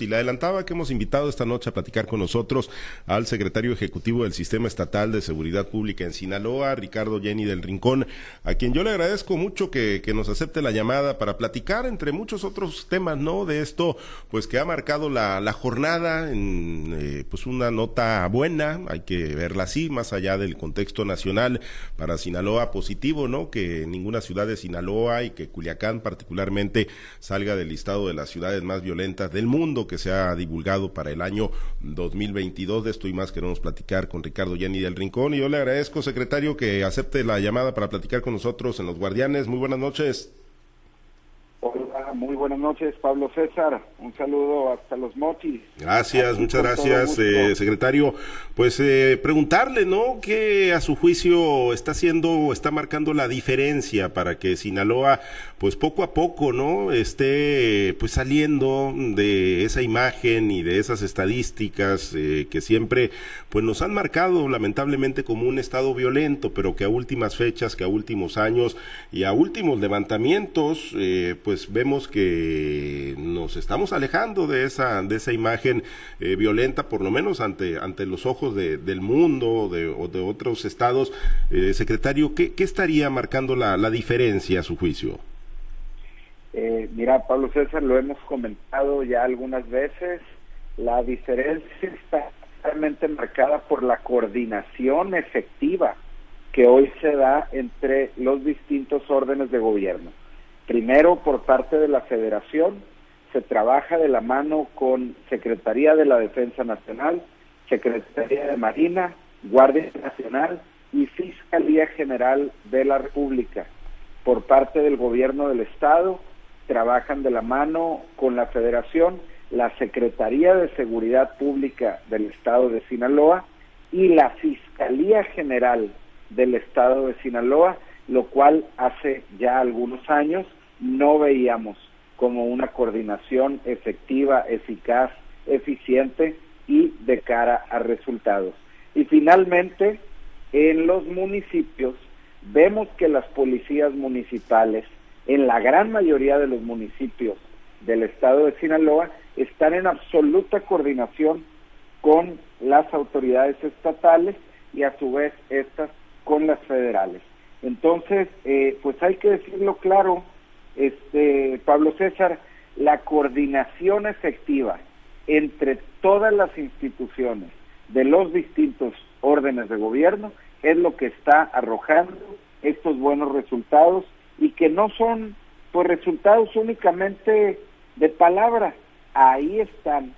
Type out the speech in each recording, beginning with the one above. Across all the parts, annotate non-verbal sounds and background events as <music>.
Y le adelantaba que hemos invitado esta noche a platicar con nosotros al secretario ejecutivo del Sistema Estatal de Seguridad Pública en Sinaloa, Ricardo Jenny del Rincón, a quien yo le agradezco mucho que, nos acepte la llamada para platicar entre muchos otros temas, ¿no? De esto, pues que ha marcado la, jornada en eh, pues una nota buena, hay que verla así, más allá del contexto nacional para Sinaloa positivo, ¿no? Que ninguna ciudad de Sinaloa y que Culiacán particularmente salga del listado de las ciudades más violentas del mundo que se ha divulgado para el año 2022. De esto y más queremos platicar con Ricardo Yanni del Rincón. Y yo le agradezco, secretario, que acepte la llamada para platicar con nosotros en Los Guardianes. Muy buenas noches. Hola, muy buenas noches, Pablo César. Un saludo hasta los mochis. Gracias, muchas gracias, eh, secretario. Pues eh, preguntarle, ¿no? ¿Qué a su juicio está haciendo, está marcando la diferencia para que Sinaloa, pues poco a poco, ¿no? Esté pues saliendo de esa imagen y de esas estadísticas eh, que siempre pues nos han marcado lamentablemente como un estado violento, pero que a últimas fechas, que a últimos años y a últimos levantamientos, pues pues vemos que nos estamos alejando de esa, de esa imagen eh, violenta, por lo menos ante, ante los ojos del mundo de, o de otros estados. Eh, secretario, ¿qué, estaría marcando la, diferencia a su juicio? Mira, Pablo César, lo hemos comentado ya algunas veces, la diferencia está realmente marcada por la coordinación efectiva que hoy se da entre los distintos órdenes de gobierno. Primero, por parte de la Federación, se trabaja de la mano con Secretaría de la Defensa Nacional, Secretaría de Marina, Guardia Nacional y Fiscalía General de la República. Por parte del Gobierno del Estado, trabajan de la mano con la Federación, la Secretaría de Seguridad Pública del Estado de Sinaloa y la Fiscalía General del Estado de Sinaloa, lo cual hace ya algunos años no veíamos como una coordinación efectiva, eficaz, eficiente y de cara a resultados. Y finalmente, en los municipios, vemos que las policías municipales, en la gran mayoría de los municipios del estado de Sinaloa, están en absoluta coordinación con las autoridades estatales y a su vez estas con las federales. Entonces, eh, pues hay que decirlo claro, este Pablo César, la coordinación efectiva entre todas las instituciones de los distintos órdenes de gobierno es lo que está arrojando estos buenos resultados y que no son pues resultados únicamente de palabra, ahí están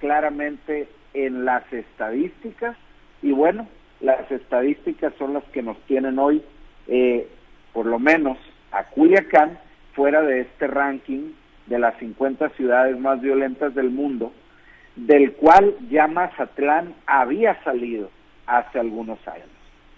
claramente en las estadísticas y bueno, las estadísticas son las que nos tienen hoy eh, por lo menos a Culiacán fuera de este ranking de las 50 ciudades más violentas del mundo, del cual ya Mazatlán había salido hace algunos años.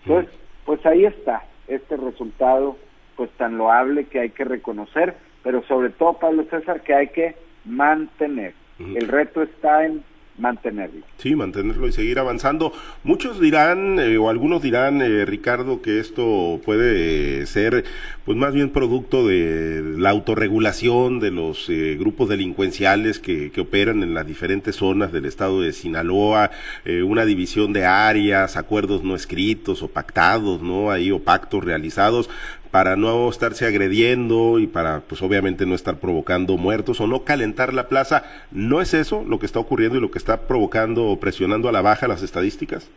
Entonces, pues ahí está este resultado pues tan loable que hay que reconocer, pero sobre todo, Pablo César, que hay que mantener. El reto está en mantenerlo. Sí, mantenerlo y seguir avanzando. Muchos dirán, eh, o algunos dirán, eh, Ricardo, que esto puede ser, pues más bien producto de la autorregulación de los eh, grupos delincuenciales que, que, operan en las diferentes zonas del estado de Sinaloa, una división de áreas, acuerdos no escritos o pactados, ¿no? Ahí, o pactos realizados para no estarse agrediendo y para, pues obviamente no estar provocando muertos o no calentar la plaza. ¿No es eso lo que está ocurriendo y lo que está provocando o presionando a la baja las estadísticas?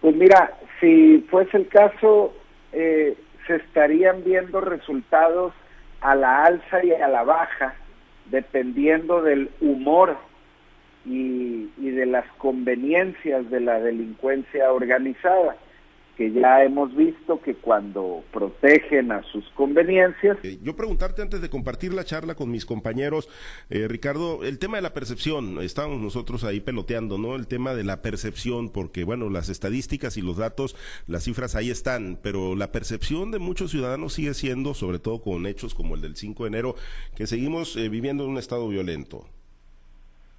Pues mira, si fuese el caso, eh, se estarían viendo resultados a la alza y a la baja, dependiendo del humor y, y de las conveniencias de la delincuencia organizada que ya hemos visto que cuando protegen a sus conveniencias. Eh, yo preguntarte antes de compartir la charla con mis compañeros, eh, Ricardo, el tema de la percepción, estamos nosotros ahí peloteando, ¿no? El tema de la percepción, porque bueno, las estadísticas y los datos, las cifras ahí están, pero la percepción de muchos ciudadanos sigue siendo, sobre todo con hechos como el del 5 de enero, que seguimos eh, viviendo en un estado violento.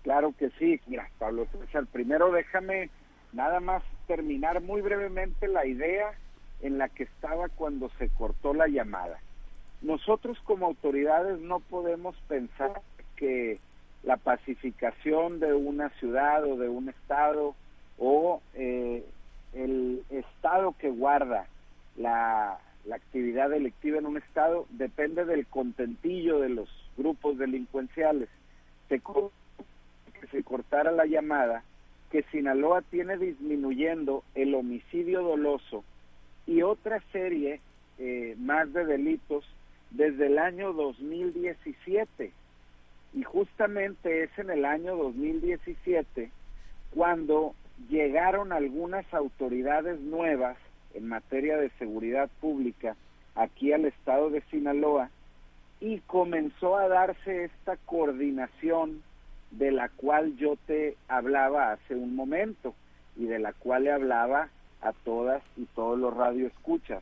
Claro que sí, mira, Pablo César, primero déjame Nada más terminar muy brevemente la idea en la que estaba cuando se cortó la llamada. Nosotros como autoridades no podemos pensar que la pacificación de una ciudad o de un estado o eh, el estado que guarda la, actividad delictiva en un estado depende del contentillo de los grupos delincuenciales. Se, que se cortara la llamada que Sinaloa tiene disminuyendo el homicidio doloso y otra serie eh, más de delitos desde el año 2017. Y justamente es en el año 2017 cuando llegaron algunas autoridades nuevas en materia de seguridad pública aquí al estado de Sinaloa y comenzó a darse esta coordinación de la cual yo te hablaba hace un momento y de la cual le hablaba a todas y todos los radioescuchas.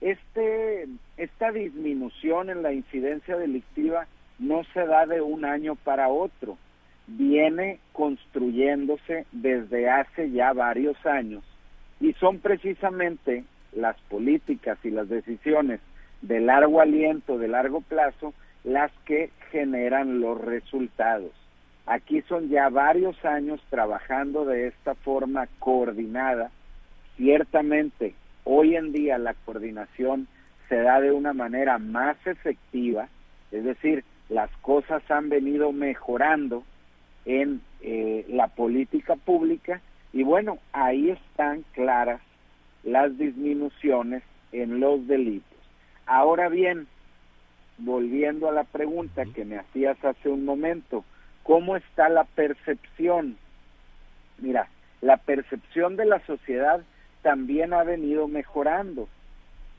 Este, esta disminución en la incidencia delictiva no se da de un año para otro, viene construyéndose desde hace ya varios años y son precisamente las políticas y las decisiones de largo aliento, de largo plazo, las que generan los resultados. Aquí son ya varios años trabajando de esta forma coordinada. Ciertamente, hoy en día la coordinación se da de una manera más efectiva, es decir, las cosas han venido mejorando en eh, la política pública y bueno, ahí están claras las disminuciones en los delitos. Ahora bien, volviendo a la pregunta que me hacías hace un momento, ¿cómo está la percepción? Mira, la percepción de la sociedad también ha venido mejorando.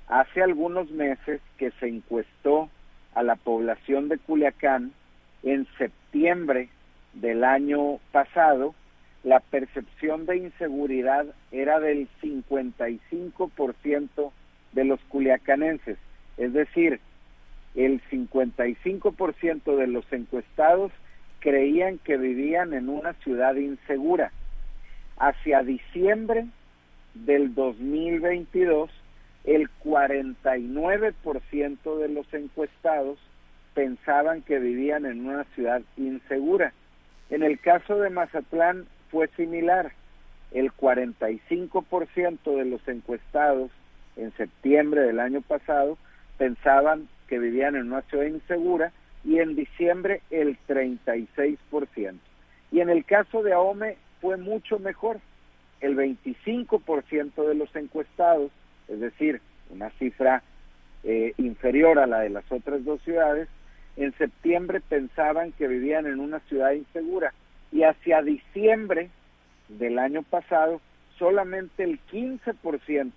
Hace algunos meses que se encuestó a la población de Culiacán, en septiembre del año pasado, la percepción de inseguridad era del 55% de los culiacanenses, es decir, el 55% de los encuestados creían que vivían en una ciudad insegura. Hacia diciembre del 2022, el 49% de los encuestados pensaban que vivían en una ciudad insegura. En el caso de Mazatlán fue similar. El 45% de los encuestados en septiembre del año pasado pensaban que vivían en una ciudad insegura y en diciembre el 36%. Y en el caso de Ahome fue mucho mejor. El 25% de los encuestados, es decir, una cifra eh, inferior a la de las otras dos ciudades, en septiembre pensaban que vivían en una ciudad insegura y hacia diciembre del año pasado solamente el 15%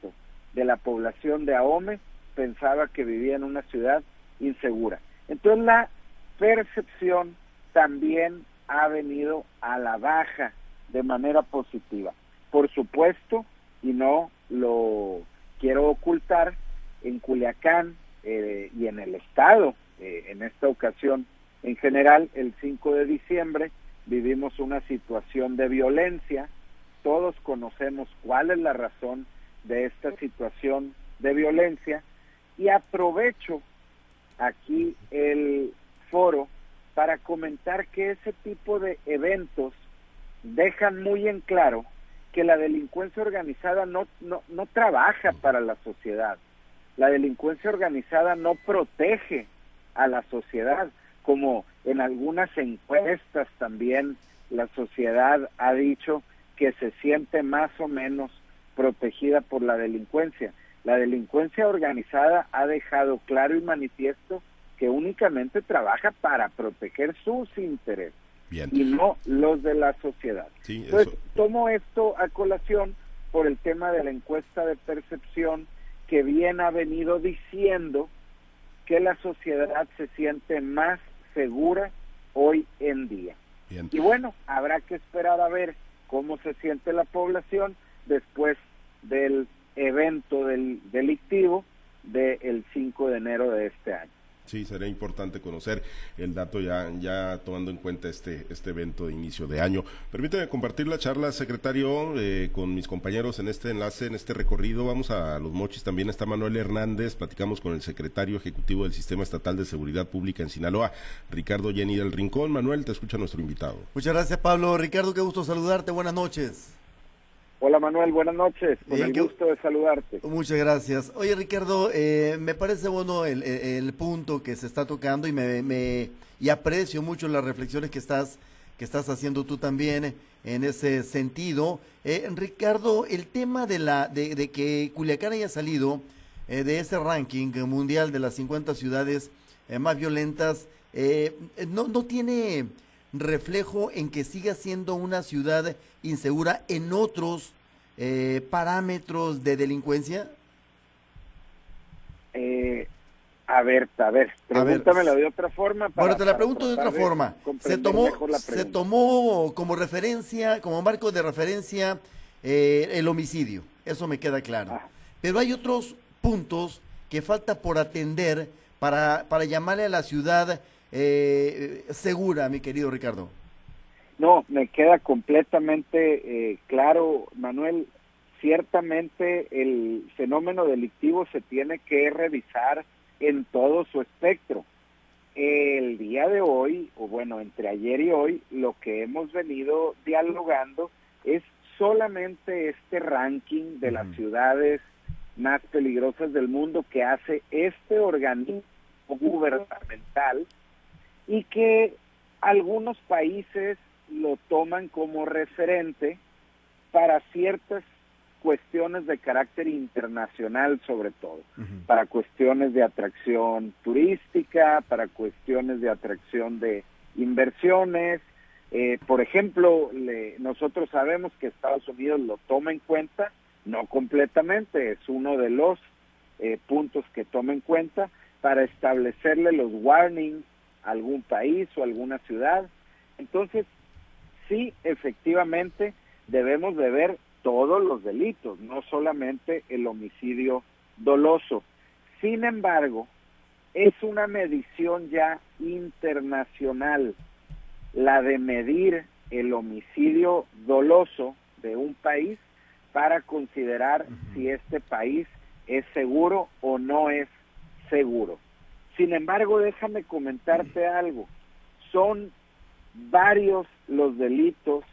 de la población de Ahome pensaba que vivía en una ciudad insegura. Entonces la percepción también ha venido a la baja de manera positiva. Por supuesto, y no lo quiero ocultar, en Culiacán eh, y en el estado, eh, en esta ocasión en general, el 5 de diciembre, vivimos una situación de violencia. Todos conocemos cuál es la razón de esta situación de violencia y aprovecho aquí el comentar que ese tipo de eventos dejan muy en claro que la delincuencia organizada no, no, no trabaja para la sociedad. La delincuencia organizada no protege a la sociedad, como en algunas encuestas también la sociedad ha dicho que se siente más o menos protegida por la delincuencia. La delincuencia organizada ha dejado claro y manifiesto que únicamente trabaja para proteger sus intereses y no los de la sociedad. Entonces, tomo esto a colación por el tema de la encuesta de percepción que bien ha venido diciendo que la sociedad se siente más segura hoy en día. Y bueno, habrá que esperar a ver cómo se siente la población después del evento del delictivo del 5 de enero de este año. Sí, sería importante conocer el dato ya, ya tomando en cuenta este, este evento de inicio de año. Permíteme compartir la charla, secretario, eh, con mis compañeros en este enlace, en este recorrido. Vamos a Los Mochis, también está Manuel Hernández, platicamos con el secretario ejecutivo del Sistema Estatal de Seguridad Pública en Sinaloa, Ricardo Jenny del Rincón. Manuel, te escucha nuestro invitado. Muchas gracias, Pablo. Ricardo, qué gusto saludarte. Buenas noches. Hola Manuel, buenas noches. Con el gusto de saludarte. Muchas gracias. Oye Ricardo, eh, me parece bueno el, punto que se está tocando y me, y aprecio mucho las reflexiones que estás que estás haciendo tú también en ese sentido. Eh, Ricardo, el tema de la de, que Culiacán haya salido eh, de ese ranking mundial de las 50 ciudades más violentas no no tiene reflejo en que siga siendo una ciudad insegura en otros eh, parámetros de delincuencia? Eh, a ver, a ver, pregúntamela de otra forma. bueno, te la pregunto de otra forma. Se tomó, se tomó como referencia, como marco de referencia, eh, el homicidio. Eso me queda claro. Ah. Pero hay otros puntos que falta por atender para, para llamarle a la ciudad eh, segura, mi querido Ricardo. No, me queda completamente eh, claro, Manuel. Ciertamente el fenómeno delictivo se tiene que revisar en todo su espectro. El día de hoy, o bueno, entre ayer y hoy, lo que hemos venido dialogando es solamente este ranking de las ciudades más peligrosas del mundo que hace este organismo gubernamental y que algunos países lo toman como referente para ciertas cuestiones de carácter internacional sobre todo, para cuestiones de atracción turística, para cuestiones de atracción de inversiones. Eh, por ejemplo, nosotros sabemos que Estados Unidos lo toma en cuenta, no completamente, es uno de los eh, puntos que toma en cuenta para establecerle los warnings algún país o alguna ciudad. Entonces, sí, efectivamente, debemos de ver todos los delitos, no solamente el homicidio doloso. Sin embargo, es una medición ya internacional la de medir el homicidio doloso de un país para considerar si este país es seguro o no es seguro. Sin embargo, déjame comentarte algo. Son varios los delitos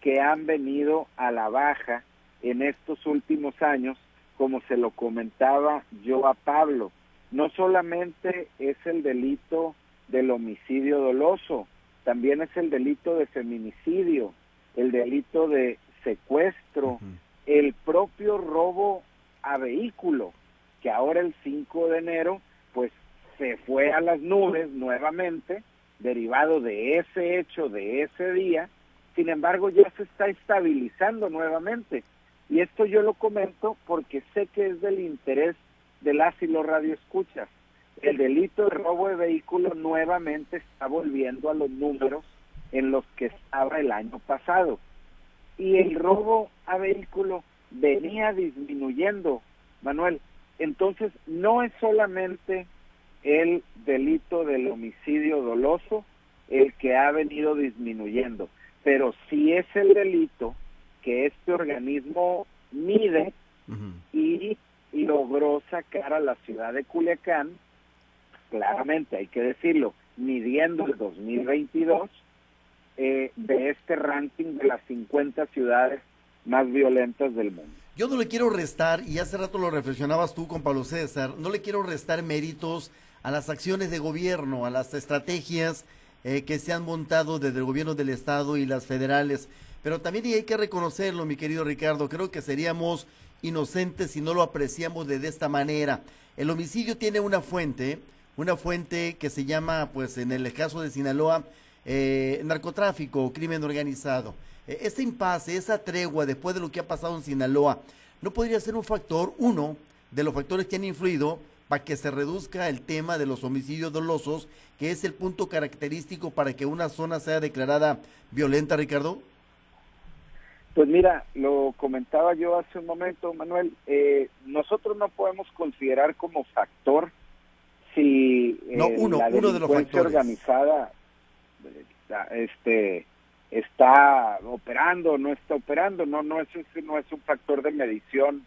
que han venido a la baja en estos últimos años, como se lo comentaba yo a Pablo. No solamente es el delito del homicidio doloso, también es el delito de feminicidio, el delito de secuestro, el propio robo a vehículo, que ahora el 5 de enero pues se fue a las nubes nuevamente, derivado de ese hecho, de ese día, sin embargo ya se está estabilizando nuevamente. Y esto yo lo comento porque sé que es del interés de las y los radioescuchas. El delito de robo de vehículo nuevamente está volviendo a los números en los que estaba el año pasado. Y el robo a vehículo venía disminuyendo, Manuel. Entonces, no es solamente el delito del homicidio doloso el que ha venido disminuyendo, pero sí es el delito que este organismo mide y, logró sacar a la ciudad de Culiacán, claramente hay que decirlo, midiendo el 2022, eh, de este ranking de las 50 ciudades más violentas del mundo. Yo no le quiero restar, y hace rato lo reflexionabas tú con Pablo César, no le quiero restar méritos a las acciones de gobierno, a las estrategias eh, que se han montado desde el gobierno del Estado y las federales. Pero también hay que reconocerlo, mi querido Ricardo, creo que seríamos inocentes si no lo apreciamos de, esta manera. El homicidio tiene una fuente, una fuente que se llama, pues en el caso de Sinaloa, eh, narcotráfico, crimen organizado. E, ese impasse, esa tregua después de lo que ha pasado en Sinaloa, no podría ser un factor, uno de los factores que han influido para que se reduzca el tema de los homicidios dolosos, que es el punto característico para que una zona sea declarada violenta, Ricardo? Pues mira, lo comentaba yo hace un momento, Manuel, eh, nosotros no podemos considerar como factor si no, uno, la uno de los factores. organizada este está operando no está operando no no es no es un factor de medición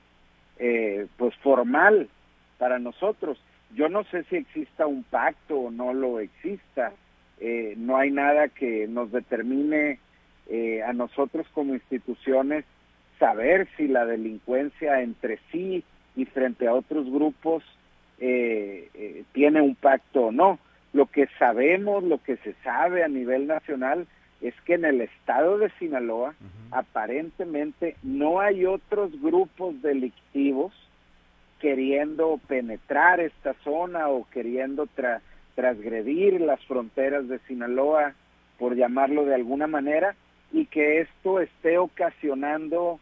eh, pues formal para nosotros. Yo no sé si exista un pacto o no lo exista. Eh, no hay nada que nos determine eh, a nosotros como instituciones saber si la delincuencia entre sí y frente a otros grupos tiene un pacto o no. Lo que sabemos, lo que se sabe a nivel nacional es que en el estado de Sinaloa aparentemente no hay otros grupos delictivos queriendo penetrar esta zona o queriendo transgredir las fronteras de Sinaloa, por llamarlo de alguna manera, y que esto esté ocasionando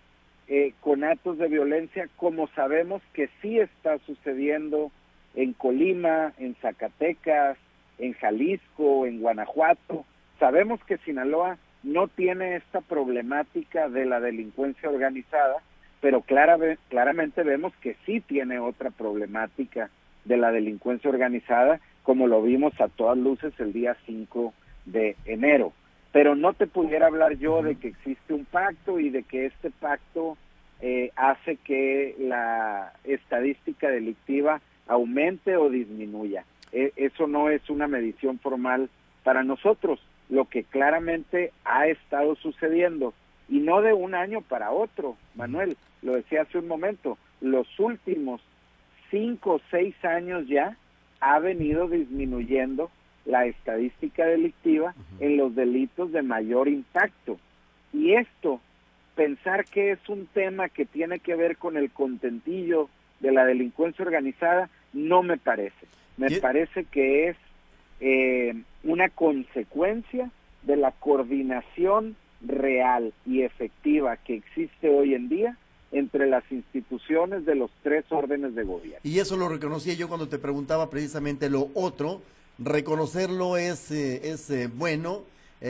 eh, con actos de violencia como sabemos que sí está sucediendo en Colima, en Zacatecas, en Jalisco, en Guanajuato. Sabemos que Sinaloa no tiene esta problemática de la delincuencia organizada, pero claramente vemos que sí tiene otra problemática de la delincuencia organizada, como lo vimos a todas luces el día 5 de enero. Pero no te pudiera hablar yo de que existe un pacto y de que este pacto eh, hace que la estadística delictiva aumente o disminuya. E, eso no es una medición formal para nosotros. Lo que claramente ha estado sucediendo, y no de un año para otro, Manuel, lo decía hace un momento, los últimos cinco o seis años ya ha venido disminuyendo la estadística delictiva en los delitos de mayor impacto. Y esto, pensar que es un tema que tiene que ver con el contentillo de la delincuencia organizada, no me parece me parece que es eh, una consecuencia de la coordinación real y efectiva que existe hoy en día entre las instituciones de los tres órdenes de gobierno. Y eso lo reconocía yo cuando te preguntaba precisamente lo otro, reconocerlo es, eh, es eh, bueno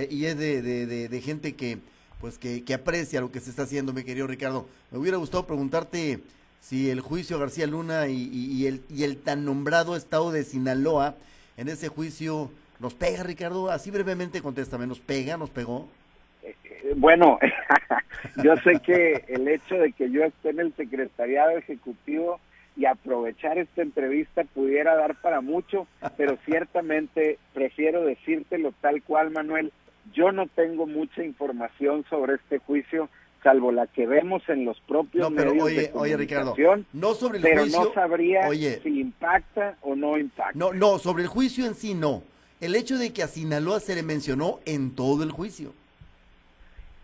y es de, de, gente que pues que, que aprecia lo que se está haciendo, mi querido Ricardo. Me hubiera gustado preguntarte si el juicio García Luna y, el, y el tan nombrado estado de Sinaloa, en ese juicio, ¿nos pega, Ricardo? Así brevemente contéstame, ¿nos pega, nos pegó? Eh, bueno, <laughs> yo sé que el hecho de que yo esté en el secretariado ejecutivo y aprovechar esta entrevista pudiera dar para mucho, pero ciertamente prefiero decírtelo tal cual, Manuel. Yo no tengo mucha información sobre este juicio salvo la que vemos en los propios no, pero medios oye, de oye, Ricardo, no sobre el pero no sabría si impacta o no impacta. No, no, sobre el juicio en sí no. El hecho de que a Sinaloa se le mencionó en todo el juicio.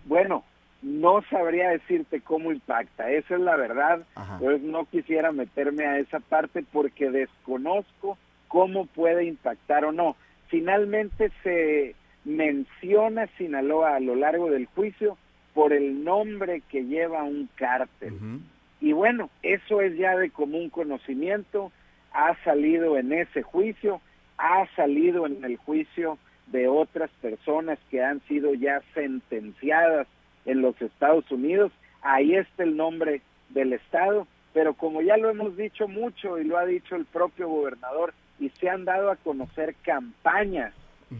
Bueno, no sabría decirte cómo impacta, esa es la verdad. Pues no quisiera meterme a esa parte porque desconozco cómo puede impactar o no. Finalmente se menciona Sinaloa a lo largo del juicio, por el nombre que lleva un cártel. Y bueno, eso es ya de común conocimiento, ha salido en ese juicio, ha salido en el juicio de otras personas que han sido ya sentenciadas en los Estados Unidos, ahí está el nombre del Estado, pero como ya lo hemos dicho mucho y lo ha dicho el propio gobernador, y se han dado a conocer campañas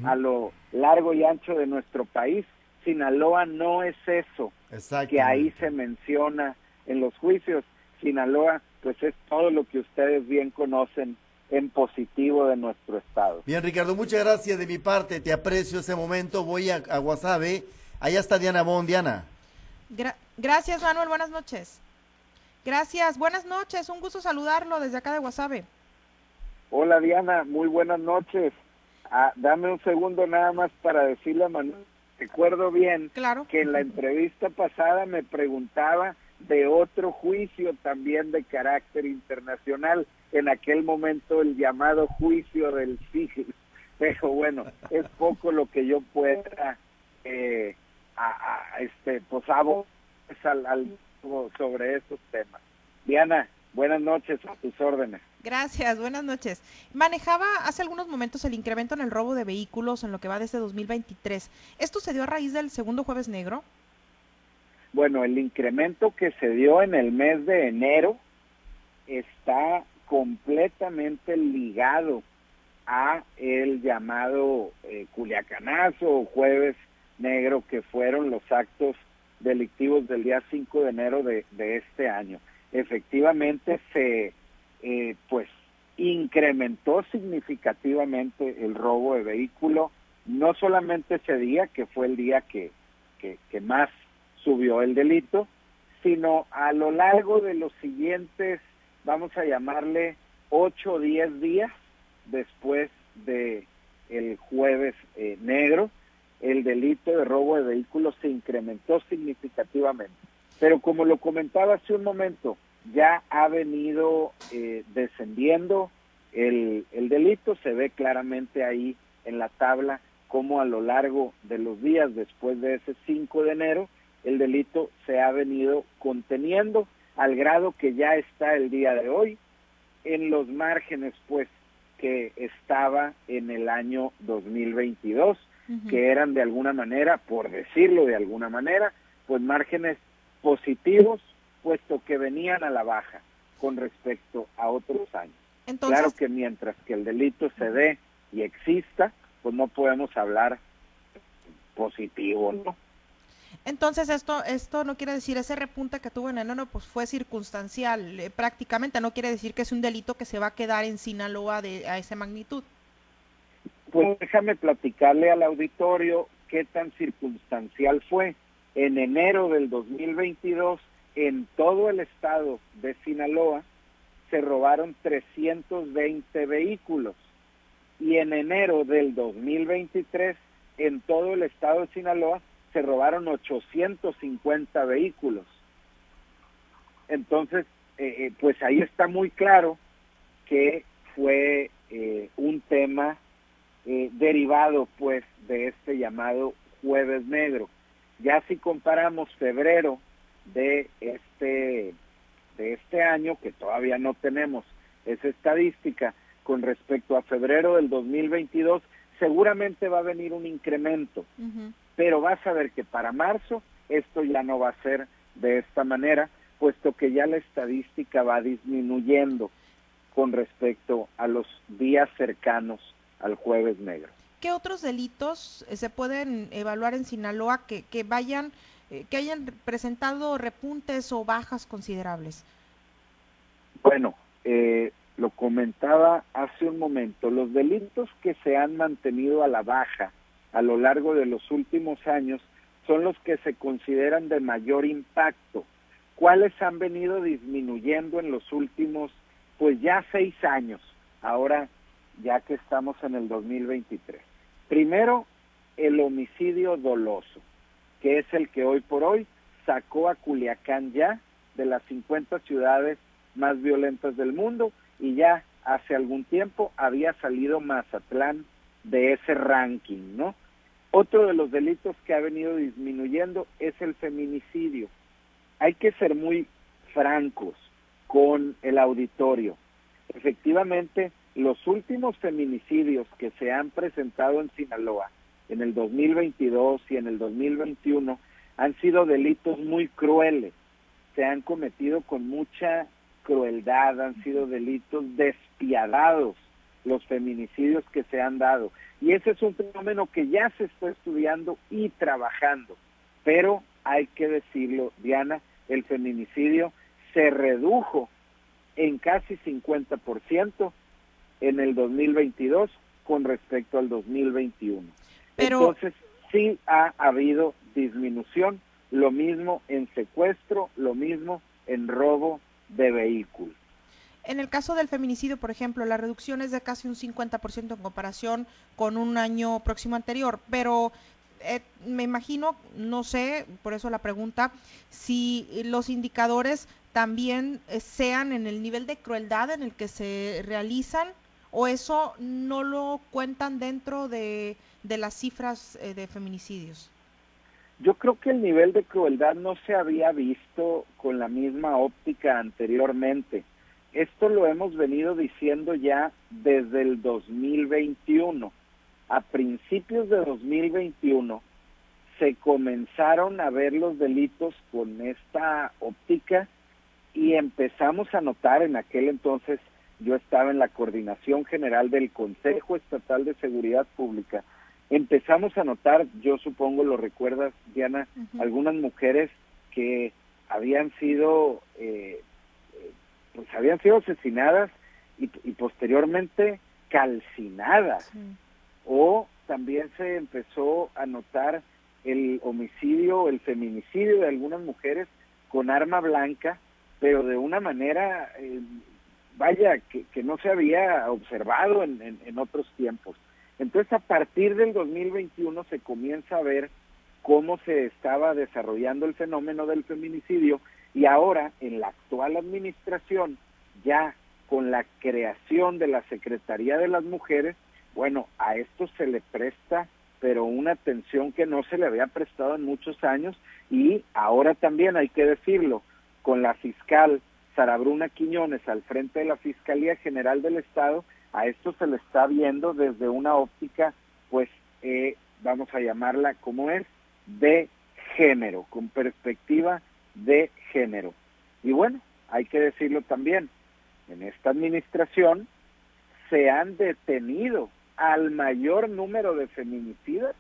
a lo largo y ancho de nuestro país, Sinaloa no es eso que ahí se menciona en los juicios. Sinaloa, pues es todo lo que ustedes bien conocen en positivo de nuestro estado. Bien, Ricardo, muchas gracias de mi parte, te aprecio ese momento, voy a, a Guasave, allá está Diana Bon, Diana. gracias, Manuel, buenas noches. Gracias, buenas noches, un gusto saludarlo desde acá de Guasave. Hola, Diana, muy buenas noches. Ah, dame un segundo nada más para decirle a Manuel recuerdo bien que en la entrevista pasada me preguntaba de otro juicio también de carácter internacional, en aquel momento el llamado juicio del siglo. <laughs> Pero bueno, es poco lo que yo pueda, eh, a, este, pues, al, sobre esos temas. Diana, buenas noches, a tus órdenes. Gracias, buenas noches. Manejaba hace algunos momentos el incremento en el robo de vehículos en lo que va desde 2023. ¿Esto se dio a raíz del segundo jueves negro? Bueno, el incremento que se dio en el mes de enero está completamente ligado a el llamado eh, Culiacanazo o Jueves Negro, que fueron los actos delictivos del día 5 de enero de, este año. Efectivamente se, eh, pues, incrementó significativamente el robo de vehículo, no solamente ese día, que fue el día que, que más subió el delito, sino a lo largo de los siguientes, vamos a llamarle 8 o 10 días después de el jueves eh, negro, el delito de robo de vehículos se incrementó significativamente. Pero como lo comentaba hace un momento, ya ha venido eh, descendiendo el, el delito, se ve claramente ahí en la tabla como a lo largo de los días después de ese 5 de enero, el delito se ha venido conteniendo al grado que ya está el día de hoy en los márgenes pues que estaba en el año 2022, que eran de alguna manera, por decirlo de alguna manera, pues márgenes positivos, puesto que venían a la baja con respecto a otros años. Claro que mientras que el delito se dé y exista, pues no podemos hablar positivo, ¿no? Entonces esto esto no quiere decir ese repunte que tuvo en enero pues fue circunstancial eh, prácticamente no quiere decir que es un delito que se va a quedar en Sinaloa de a esa magnitud. Pues déjame platicarle al auditorio qué tan circunstancial fue. En enero del 2022 en todo el estado de Sinaloa se robaron 320 vehículos y en enero del 2023 en todo el estado de Sinaloa se robaron 850 vehículos. Entonces, eh, eh, pues ahí está muy claro que fue eh, un tema derivado pues de este llamado jueves negro. Ya si comparamos febrero de este de este año que todavía no tenemos esa estadística con respecto a febrero del 2022 seguramente va a venir un incremento pero vas a ver que para marzo esto ya no va a ser de esta manera, puesto que ya la estadística va disminuyendo con respecto a los días cercanos al jueves negro. ¿Qué otros delitos eh, se pueden evaluar en Sinaloa que, que vayan, eh, que hayan presentado repuntes o bajas considerables? Bueno, eh, lo comentaba hace un momento, los delitos que se han mantenido a la baja a lo largo de los últimos años son los que se consideran de mayor impacto. ¿Cuáles han venido disminuyendo en los últimos, pues ya seis años, ahora ya que estamos en el 2023? Primero, el homicidio doloso, que es el que hoy por hoy sacó a Culiacán ya de las 50 ciudades más violentas del mundo y ya hace algún tiempo había salido Mazatlán de ese ranking, ¿no? Otro de los delitos que ha venido disminuyendo es el feminicidio. Hay que ser muy francos con el auditorio. Efectivamente, los últimos feminicidios que se han presentado en Sinaloa en el 2022 y en el 2021 han sido delitos muy crueles. Se han cometido con mucha crueldad, han sido delitos despiadados los feminicidios que se han dado. Y ese es un fenómeno que ya se está estudiando y trabajando. Pero hay que decirlo, Diana, el feminicidio se redujo en casi 50% en el 2022 con respecto al 2021. Entonces, sí ha habido disminución, lo mismo en secuestro, lo mismo en robo de vehículos. En el caso del feminicidio, por ejemplo, la reducción es de casi un 50% en comparación con un año próximo anterior, pero eh, me imagino, no sé, por eso la pregunta, si los indicadores también eh, sean en el nivel de crueldad en el que se realizan o eso no lo cuentan dentro de, de las cifras eh, de feminicidios. Yo creo que el nivel de crueldad no se había visto con la misma óptica anteriormente. Esto lo hemos venido diciendo ya desde el 2021. A principios de 2021 se comenzaron a ver los delitos con esta óptica y empezamos a notar en aquel entonces yo estaba en la coordinación general del Consejo Estatal de Seguridad Pública, empezamos a notar, yo supongo lo recuerdas, Diana, algunas mujeres que habían sido, eh, eh, pues habían sido asesinadas y, posteriormente calcinadas. O también se empezó a notar el homicidio, el feminicidio de algunas mujeres con arma blanca, pero de una manera, eh, vaya, que, que, no se había observado en, en, otros tiempos. Entonces, a partir del 2021 se comienza a ver cómo se estaba desarrollando el fenómeno del feminicidio y ahora en la actual administración, ya con la creación de la Secretaría de las Mujeres, bueno, a esto se le presta pero una atención que no se le había prestado en muchos años. Y ahora también hay que decirlo, con la fiscal Sara Bruna Quiñones al frente de la Fiscalía General del Estado, a esto se le está viendo desde una óptica, pues eh, vamos a llamarla como es, de género, con perspectiva de género. Y bueno, hay que decirlo también, en esta administración se han detenido al mayor número de feminicidas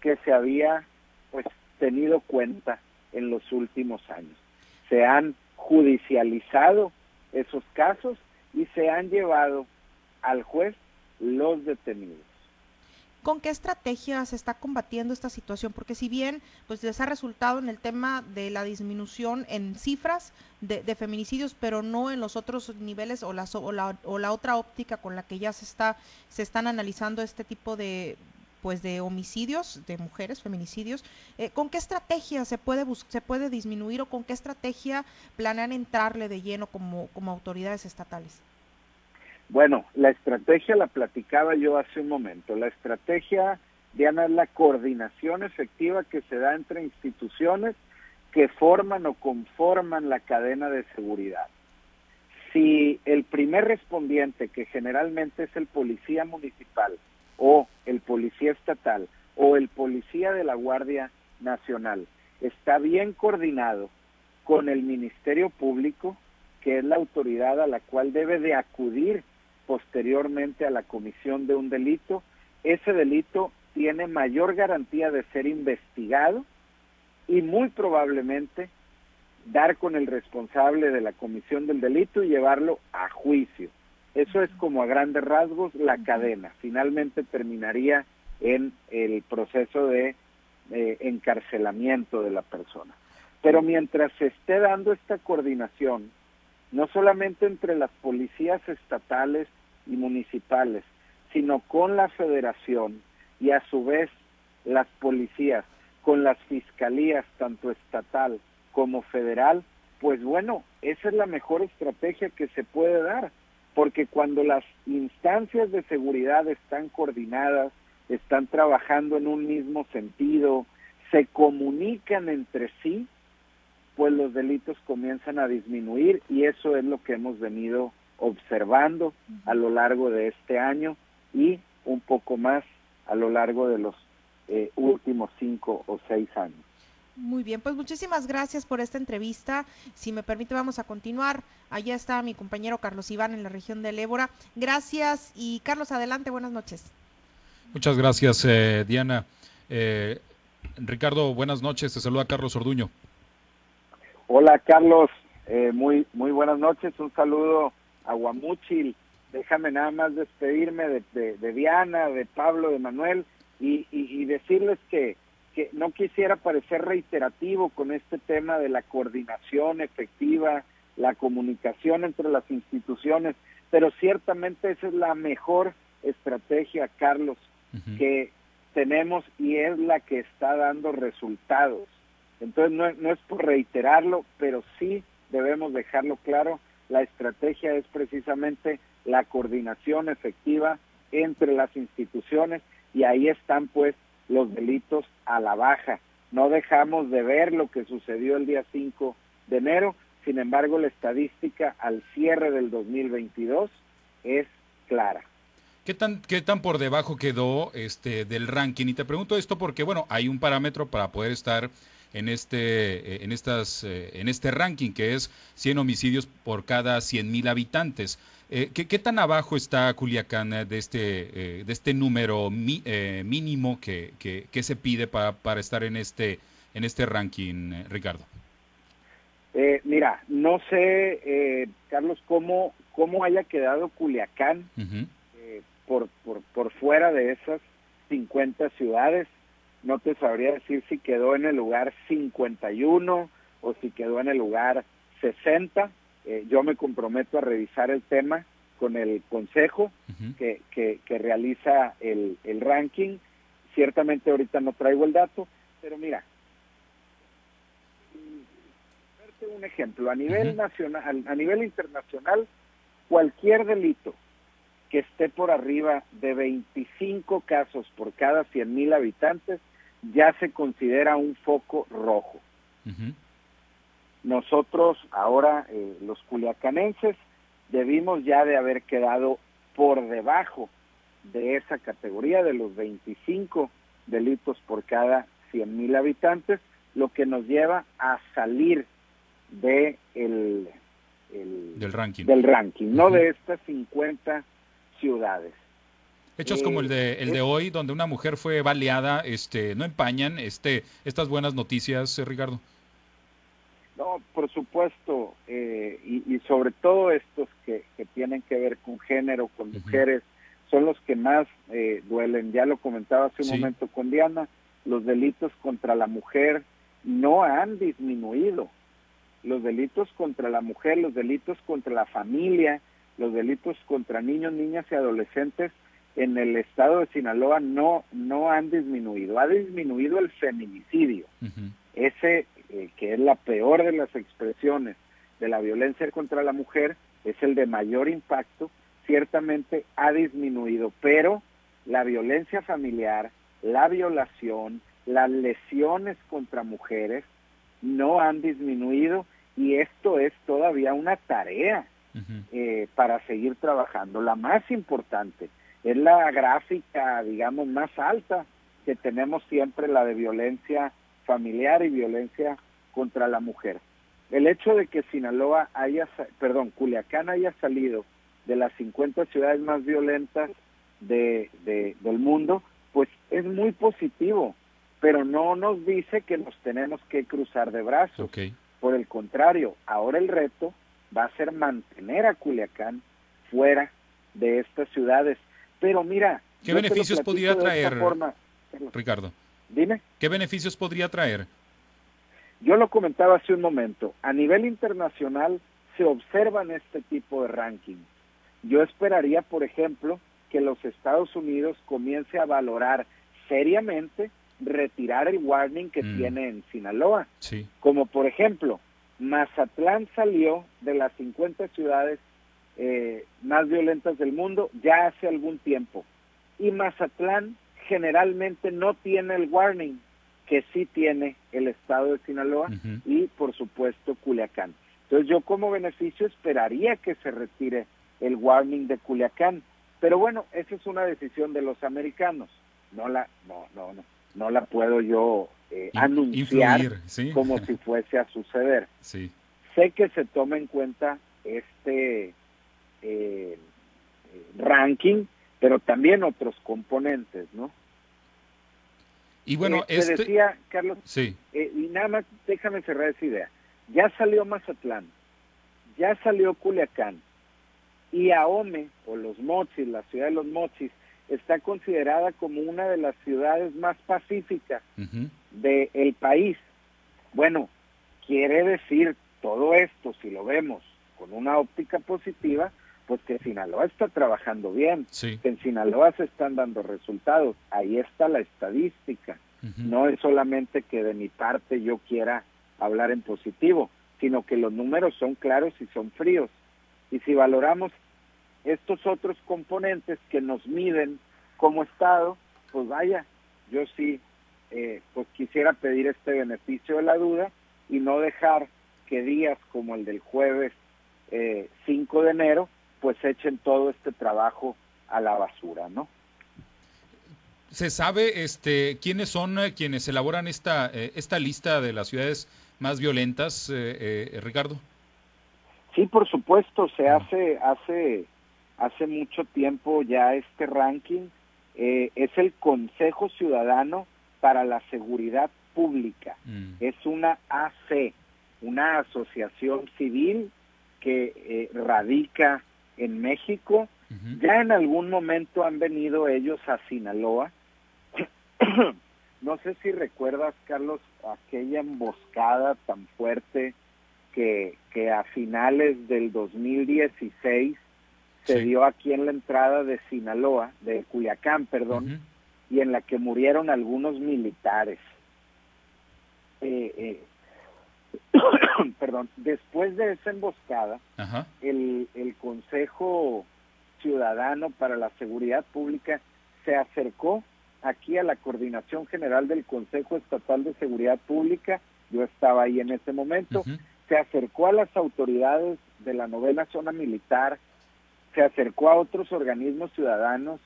que se había pues tenido cuenta en los últimos años. Se han judicializado esos casos y se han llevado al juez los detenidos. ¿Con qué estrategia se está combatiendo esta situación? Porque si bien pues les ha resultado en el tema de la disminución en cifras de, feminicidios, pero no en los otros niveles o la, o la, o la otra óptica con la que ya se está se están analizando este tipo de pues de homicidios de mujeres, feminicidios, eh, ¿con qué estrategia se puede se puede disminuir o con qué estrategia planean entrarle de lleno como autoridades estatales? Bueno, la estrategia la platicaba yo hace un momento. La estrategia, Diana, es la coordinación efectiva que se da entre instituciones que forman o conforman la cadena de seguridad. Si el primer respondiente, que generalmente es el policía municipal o el policía estatal o el policía de la Guardia Nacional, está bien coordinado con el Ministerio Público, que es la autoridad a la cual debe de acudir posteriormente a la comisión de un delito, ese delito tiene mayor garantía de ser investigado y muy probablemente dar con el responsable de la comisión del delito y llevarlo a juicio. Eso es como a grandes rasgos la cadena. Finalmente terminaría en el proceso de eh, encarcelamiento de la persona. Pero mientras se esté dando esta coordinación, no solamente entre las policías estatales y municipales, sino con la federación y a su vez las policías, con las fiscalías, tanto estatal como federal, pues bueno, esa es la mejor estrategia que se puede dar, porque cuando las instancias de seguridad están coordinadas, están trabajando en un mismo sentido, se comunican entre sí, pues los delitos comienzan a disminuir y eso es lo que hemos venido observando a lo largo de este año y un poco más a lo largo de los eh, últimos cinco o seis años. Muy bien, pues muchísimas gracias por esta entrevista. Si me permite, vamos a continuar. Allá está mi compañero Carlos Iván en la región del Ébora. Gracias y Carlos, adelante, buenas noches. Muchas gracias, eh, Diana. Eh, Ricardo, buenas noches. Te saluda Carlos Orduño. Hola, Carlos. muy, muy buenas noches. Un saludo a Guamuchil. Déjame nada más despedirme de, de, Diana, de Pablo, de Manuel y, y, decirles que, que no quisiera parecer reiterativo con este tema de la coordinación efectiva, la comunicación entre las instituciones, pero ciertamente esa es la mejor estrategia, Carlos, que tenemos y es la que está dando resultados. Entonces no, no es por reiterarlo, pero sí debemos dejarlo claro la estrategia es precisamente la coordinación efectiva entre las instituciones y ahí están pues los delitos a la baja. No dejamos de ver lo que sucedió el día 5 de enero, sin embargo la estadística al cierre del 2022 es clara. ¿Qué tan, ¿Qué tan por debajo quedó este del ranking? Y te pregunto esto porque, bueno, hay un parámetro para poder estar en este, eh, en estas, eh, en este ranking que es 100 homicidios por cada 100 mil habitantes. Eh, ¿qué, tan abajo está Culiacán de este, de este número mínimo que, que, se pide para, para estar en este, en este ranking, Ricardo? mira, no sé, Carlos, cómo, cómo haya quedado Culiacán por, por, por fuera de esas 50 ciudades no te sabría decir si quedó en el lugar 51 o si quedó en el lugar 60. Eh, yo me comprometo a revisar el tema con el consejo que, que, realiza el, el ranking. Ciertamente ahorita no traigo el dato, pero mira, un ejemplo, a nivel nacional, a nivel internacional, cualquier delito que esté por arriba de 25 casos por cada 100 mil habitantes ya se considera un foco rojo. Nosotros ahora, eh, los culiacanenses, debimos ya de haber quedado por debajo de esa categoría de los 25 delitos por cada 100 mil habitantes, lo que nos lleva a salir de el, del ranking, del ranking no de estas 50 ciudades. Hechos como el de el de hoy, donde una mujer fue baleada, este, no empañan este estas buenas noticias, eh, Ricardo. No, por supuesto, eh, y, sobre todo estos que, que, tienen que ver con género, con mujeres, son los que más eh, duelen. Ya lo comentaba hace un momento con Diana, los delitos contra la mujer no han disminuido. Los delitos contra la mujer, los delitos contra la familia, los delitos contra niños, niñas y adolescentes en el estado de Sinaloa no, no han disminuido. Ha disminuido el feminicidio. Ese, eh, que es la peor de las expresiones de la violencia contra la mujer, es el de mayor impacto, ciertamente ha disminuido, pero la violencia familiar, la violación, las lesiones contra mujeres no han disminuido y esto es todavía una tarea eh, para seguir trabajando. La más importante, es la gráfica, digamos, más alta que tenemos siempre, la de violencia familiar y violencia contra la mujer. El hecho de que Sinaloa haya, perdón, Culiacán haya salido de las 50 ciudades más violentas de, del mundo, pues es muy positivo, pero no nos dice que nos tenemos que cruzar de brazos. Por el contrario, ahora el reto va a ser mantener a Culiacán fuera de estas ciudades pero mira, ¿qué beneficios podría traer, Ricardo? Dime. ¿Qué beneficios podría traer? Yo lo comentaba hace un momento. A nivel internacional se observan este tipo de rankings. Yo esperaría, por ejemplo, que los Estados Unidos comience a valorar seriamente retirar el warning que mm. tiene en Sinaloa. Sí. Como por ejemplo, Mazatlán salió de las 50 ciudades eh, más violentas del mundo ya hace algún tiempo. Y Mazatlán generalmente no tiene el warning que sí tiene el estado de Sinaloa y por supuesto Culiacán. Entonces yo como beneficio esperaría que se retire el warning de Culiacán, pero bueno, esa es una decisión de los americanos. No la no no no, no la puedo yo eh, anunciar como si fuese a suceder. <laughs> Sí. Sé que se toma en cuenta este eh, ranking, pero también otros componentes, ¿no? Y bueno, eh, este... decía, Carlos, sí. Eh, y nada más déjame cerrar esa idea. Ya salió Mazatlán, ya salió Culiacán, y Ahome, o los Mochis, la ciudad de los Mochis, está considerada como una de las ciudades más pacíficas del país. Bueno, quiere decir todo esto, si lo vemos con una óptica positiva, pues que Sinaloa está trabajando bien, que en Sinaloa se están dando resultados, ahí está la estadística, no es solamente que de mi parte yo quiera hablar en positivo, sino que los números son claros y son fríos. Y si valoramos estos otros componentes que nos miden como Estado, pues vaya, yo sí, eh, pues quisiera pedir este beneficio de la duda y no dejar que días como el del jueves eh, 5 de enero pues echen todo este trabajo a la basura, ¿no? ¿Se sabe este, quiénes son eh, quienes elaboran esta, eh, esta lista de las ciudades más violentas, eh, Ricardo? Sí, por supuesto, se mm. hace, hace, hace mucho tiempo ya este ranking. es el Consejo Ciudadano para la Seguridad Pública. Mm. Es una AC, una asociación civil que radica en México. Ya en algún momento han venido ellos a Sinaloa <clears throat> no sé si recuerdas, Carlos, aquella emboscada tan fuerte que, que a finales del 2016 se dio aquí en la entrada de Sinaloa, de Culiacán, perdón, y en la que murieron algunos militares. Eh, eh, <coughs> perdón, después de esa emboscada, el, el Consejo Ciudadano para la Seguridad Pública se acercó aquí a la Coordinación General del Consejo Estatal de Seguridad Pública, yo estaba ahí en ese momento, se acercó a las autoridades de la novena zona militar, se acercó a otros organismos ciudadanos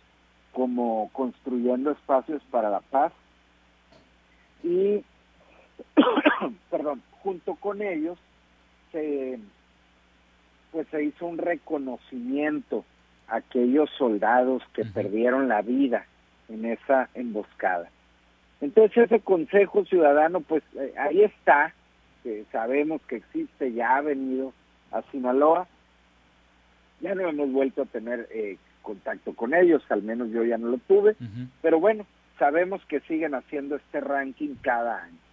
como construyendo espacios para la paz y, <coughs> perdón, junto con ellos se, pues se hizo un reconocimiento a aquellos soldados que perdieron la vida en esa emboscada. Entonces ese Consejo Ciudadano, pues eh, ahí está, que sabemos que existe, ya ha venido a Sinaloa, ya no hemos vuelto a tener eh, contacto con ellos, al menos yo ya no lo tuve, pero bueno, sabemos que siguen haciendo este ranking cada año.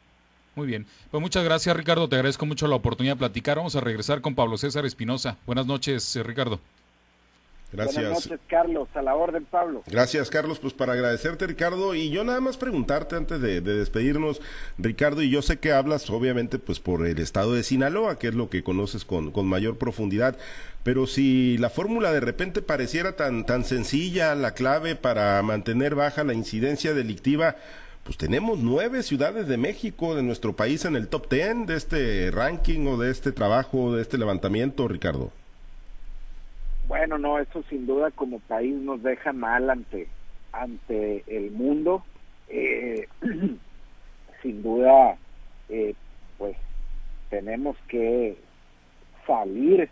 Muy bien, pues muchas gracias Ricardo, te agradezco mucho la oportunidad de platicar, vamos a regresar con Pablo César Espinosa. Buenas noches, eh, Ricardo. Gracias. Buenas noches, Carlos. A la orden, Pablo. Gracias, Carlos. Pues para agradecerte, Ricardo. Y yo nada más preguntarte antes de, despedirnos, Ricardo, y yo sé que hablas, obviamente, pues por el estado de Sinaloa, que es lo que conoces con, con mayor profundidad. Pero si la fórmula de repente pareciera tan, tan sencilla, la clave para mantener baja la incidencia delictiva, pues tenemos nueve ciudades de México, de nuestro país, en el top ten de este ranking o de este trabajo, de este levantamiento, Ricardo. Bueno, no, eso sin duda como país nos deja mal ante, ante el mundo. Eh, <clears throat> sin duda, eh, pues tenemos que salir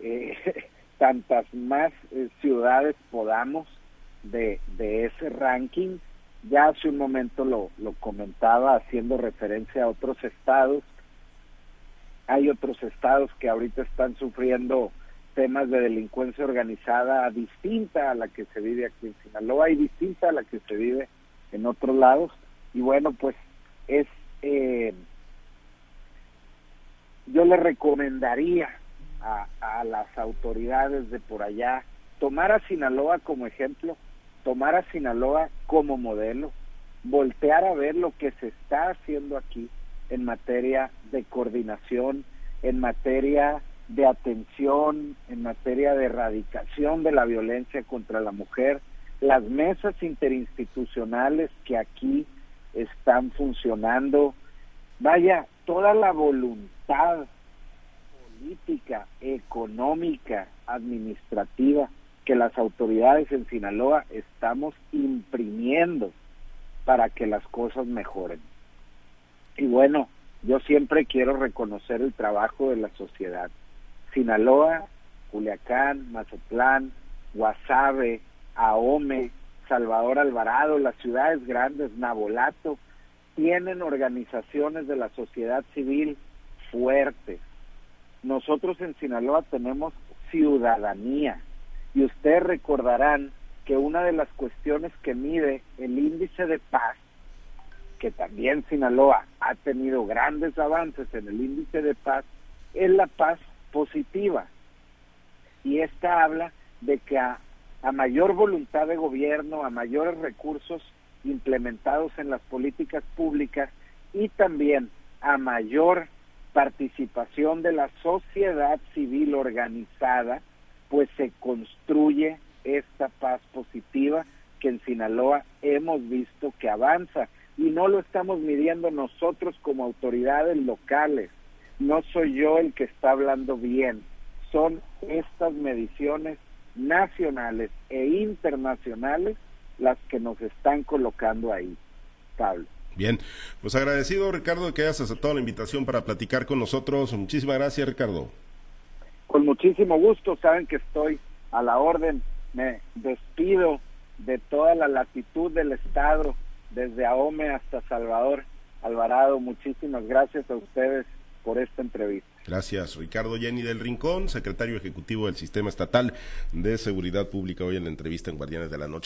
eh, <laughs> tantas más ciudades podamos de, de ese ranking. Ya hace un momento lo, comentaba haciendo referencia a otros estados. Hay otros estados que ahorita están sufriendo temas de delincuencia organizada distinta a la que se vive aquí en Sinaloa y distinta a la que se vive en otros lados. Y bueno, pues es, eh, yo le recomendaría a, a las autoridades de por allá tomar a Sinaloa como ejemplo, tomar a Sinaloa como modelo, voltear a ver lo que se está haciendo aquí en materia de coordinación, en materia de atención en materia de erradicación de la violencia contra la mujer, las mesas interinstitucionales que aquí están funcionando, vaya, toda la voluntad política, económica, administrativa que las autoridades en Sinaloa estamos imprimiendo para que las cosas mejoren. Y bueno, yo siempre quiero reconocer el trabajo de la sociedad. Sinaloa, Culiacán, Mazatlán, Guasave, Ahome, Salvador Alvarado, las ciudades grandes, Nabolato, tienen organizaciones de la sociedad civil fuertes. Nosotros en Sinaloa tenemos ciudadanía y ustedes recordarán que una de las cuestiones que mide el índice de paz, que también Sinaloa ha tenido grandes avances en el índice de paz, es la paz positiva. Y esta habla de que a, mayor voluntad de gobierno, a mayores recursos implementados en las políticas públicas y también a mayor participación de la sociedad civil organizada, pues se construye esta paz positiva que en Sinaloa hemos visto que avanza y no lo estamos midiendo nosotros como autoridades locales, no soy yo el que está hablando bien, son estas mediciones nacionales e internacionales las que nos están colocando ahí, Pablo. Bien, pues agradecido Ricardo que hayas aceptado la invitación para platicar con nosotros. Muchísimas gracias Ricardo. Con muchísimo gusto, saben que estoy a la orden. Me despido de toda la latitud del Estado, desde Ahome hasta Salvador Alvarado. Muchísimas gracias a ustedes por esta entrevista. Gracias, Ricardo Jenny del Rincón, secretario ejecutivo del Sistema Estatal de Seguridad Pública, hoy en la entrevista en Guardianes de la Noche.